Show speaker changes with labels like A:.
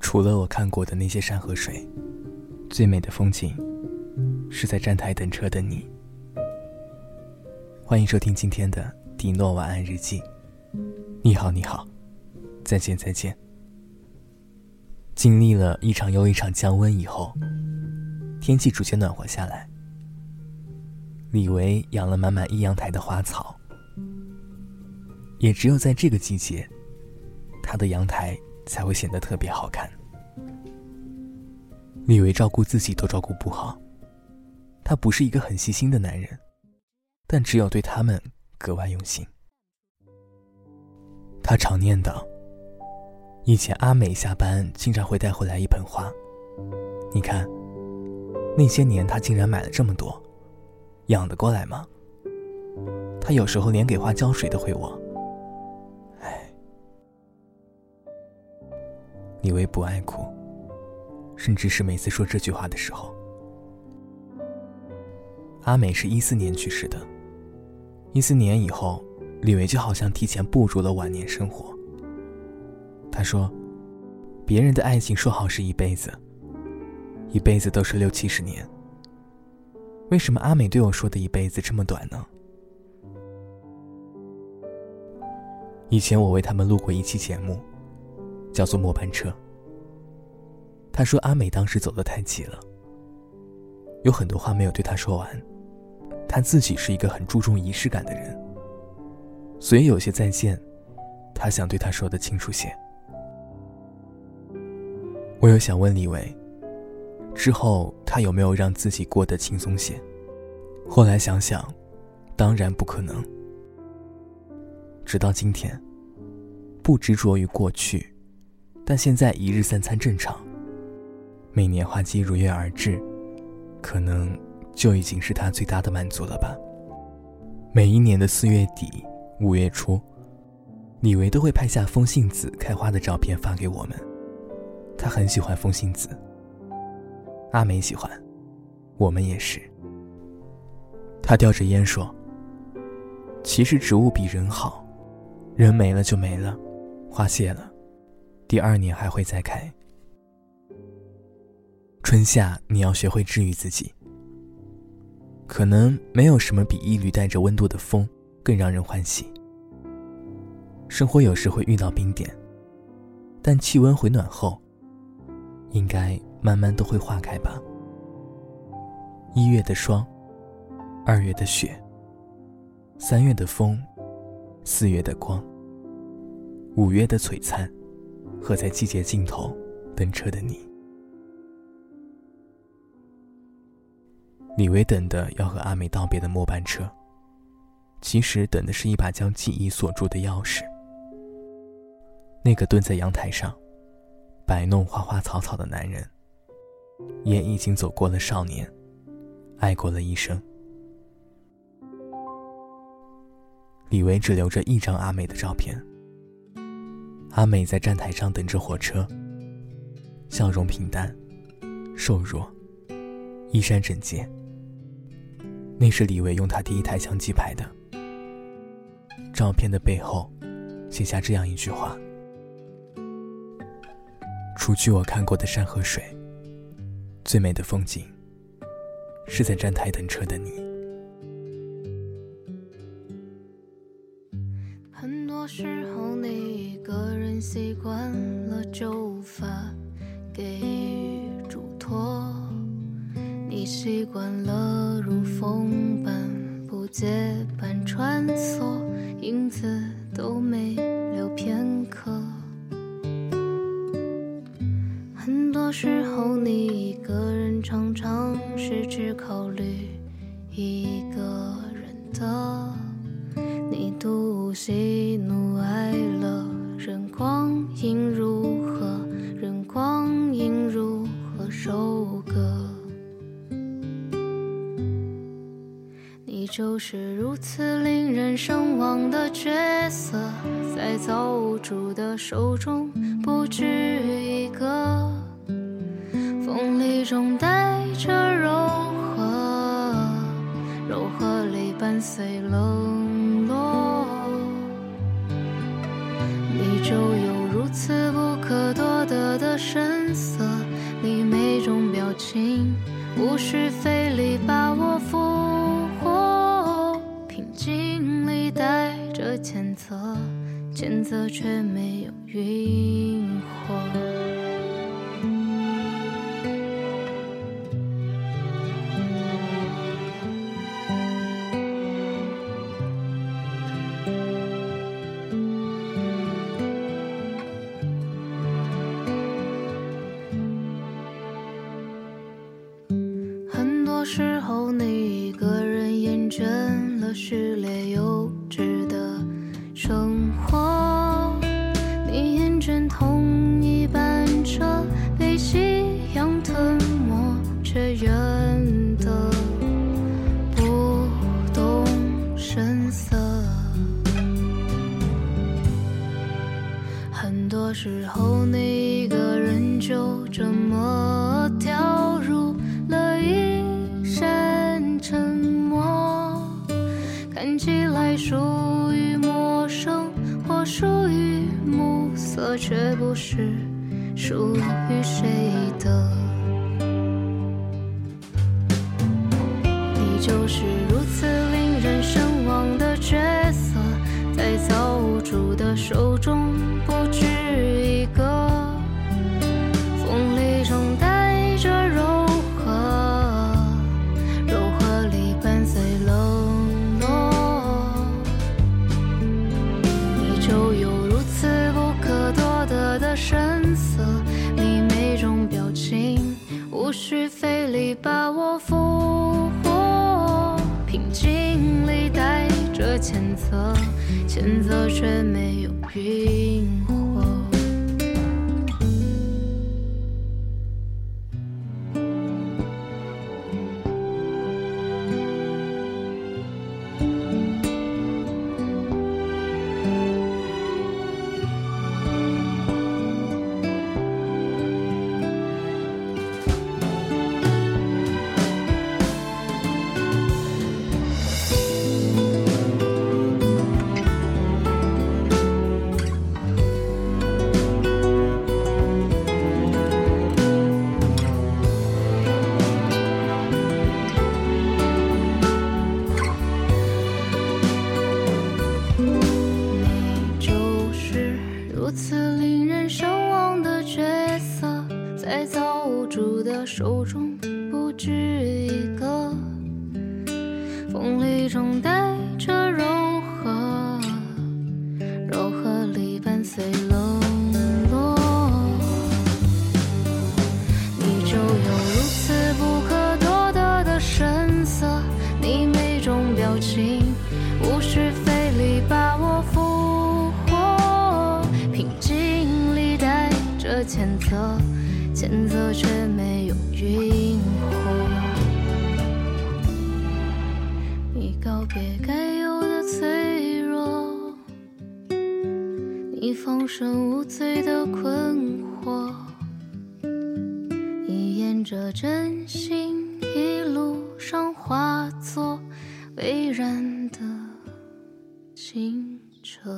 A: 除了我看过的那些山和水，最美的风景，是在站台等车的你。欢迎收听今天的迪诺晚安日记。你好，你好，再见，再见。经历了一场又一场降温以后，天气逐渐暖和下来。李维养了满满一阳台的花草，也只有在这个季节，他的阳台才会显得特别好看。李维照顾自己都照顾不好，他不是一个很细心的男人。但只有对他们格外用心。他常念叨：“以前阿美下班经常会带回来一盆花，你看，那些年他竟然买了这么多，养得过来吗？”他有时候连给花浇水都会忘。李维不爱哭，甚至是每次说这句话的时候，阿美是一四年去世的。一四年以后，李维就好像提前步入了晚年生活。他说：“别人的爱情说好是一辈子，一辈子都是六七十年。为什么阿美对我说的一辈子这么短呢？”以前我为他们录过一期节目，叫做《末班车》。他说阿美当时走得太急了，有很多话没有对他说完。他自己是一个很注重仪式感的人，所以有些再见，他想对他说的清楚些。我又想问李维，之后他有没有让自己过得轻松些？后来想想，当然不可能。直到今天，不执着于过去，但现在一日三餐正常，每年花期如约而至，可能。就已经是他最大的满足了吧。每一年的四月底、五月初，李维都会拍下风信子开花的照片发给我们。他很喜欢风信子，阿美喜欢，我们也是。他叼着烟说：“其实植物比人好，人没了就没了，花谢了，第二年还会再开。春夏你要学会治愈自己。”可能没有什么比一缕带着温度的风更让人欢喜。生活有时会遇到冰点，但气温回暖后，应该慢慢都会化开吧。一月的霜，二月的雪，三月的风，四月的光，五月的璀璨，和在季节尽头等车的你。李维等的要和阿美道别的末班车，其实等的是一把将记忆锁住的钥匙。那个蹲在阳台上，摆弄花花草草的男人，也已经走过了少年，爱过了一生。李维只留着一张阿美的照片。阿美在站台上等着火车，笑容平淡，瘦弱，衣衫整洁。那是李维用他第一台相机拍的。照片的背后，写下这样一句话：“除去我看过的山和水，最美的风景，是在站台等车的你。”
B: 习惯了，就无法给予嘱托。你习惯了如风般不结伴穿梭，影子都没留片刻。很多时候，你一个人常常是只考虑一个人的，你独喜怒就是如此令人神往的角色，在造物主的手中不止一个，锋利中带着柔和，柔和里伴随冷落，你就有。如此不可多得的神色，你每种表情无需费力把我俘谴责，谴责却没有晕火。时候，你一个人厌倦了序列幼时候，你一个人就这么掉入了一扇沉默，看。起来属于陌生，或属于暮色，却不是属于谁的。你就是把我俘获，平静里带着谴责，谴责却没有晕火。手中不止一个，锋利中带着柔和，柔和里伴随冷落。你就有如此不可多得的神色，你每种表情无需费力把我俘获，平静里带着谴责，谴责却军火你告别该有的脆弱你放生无罪的困惑你沿着真心一路上化作蔚然的清澈。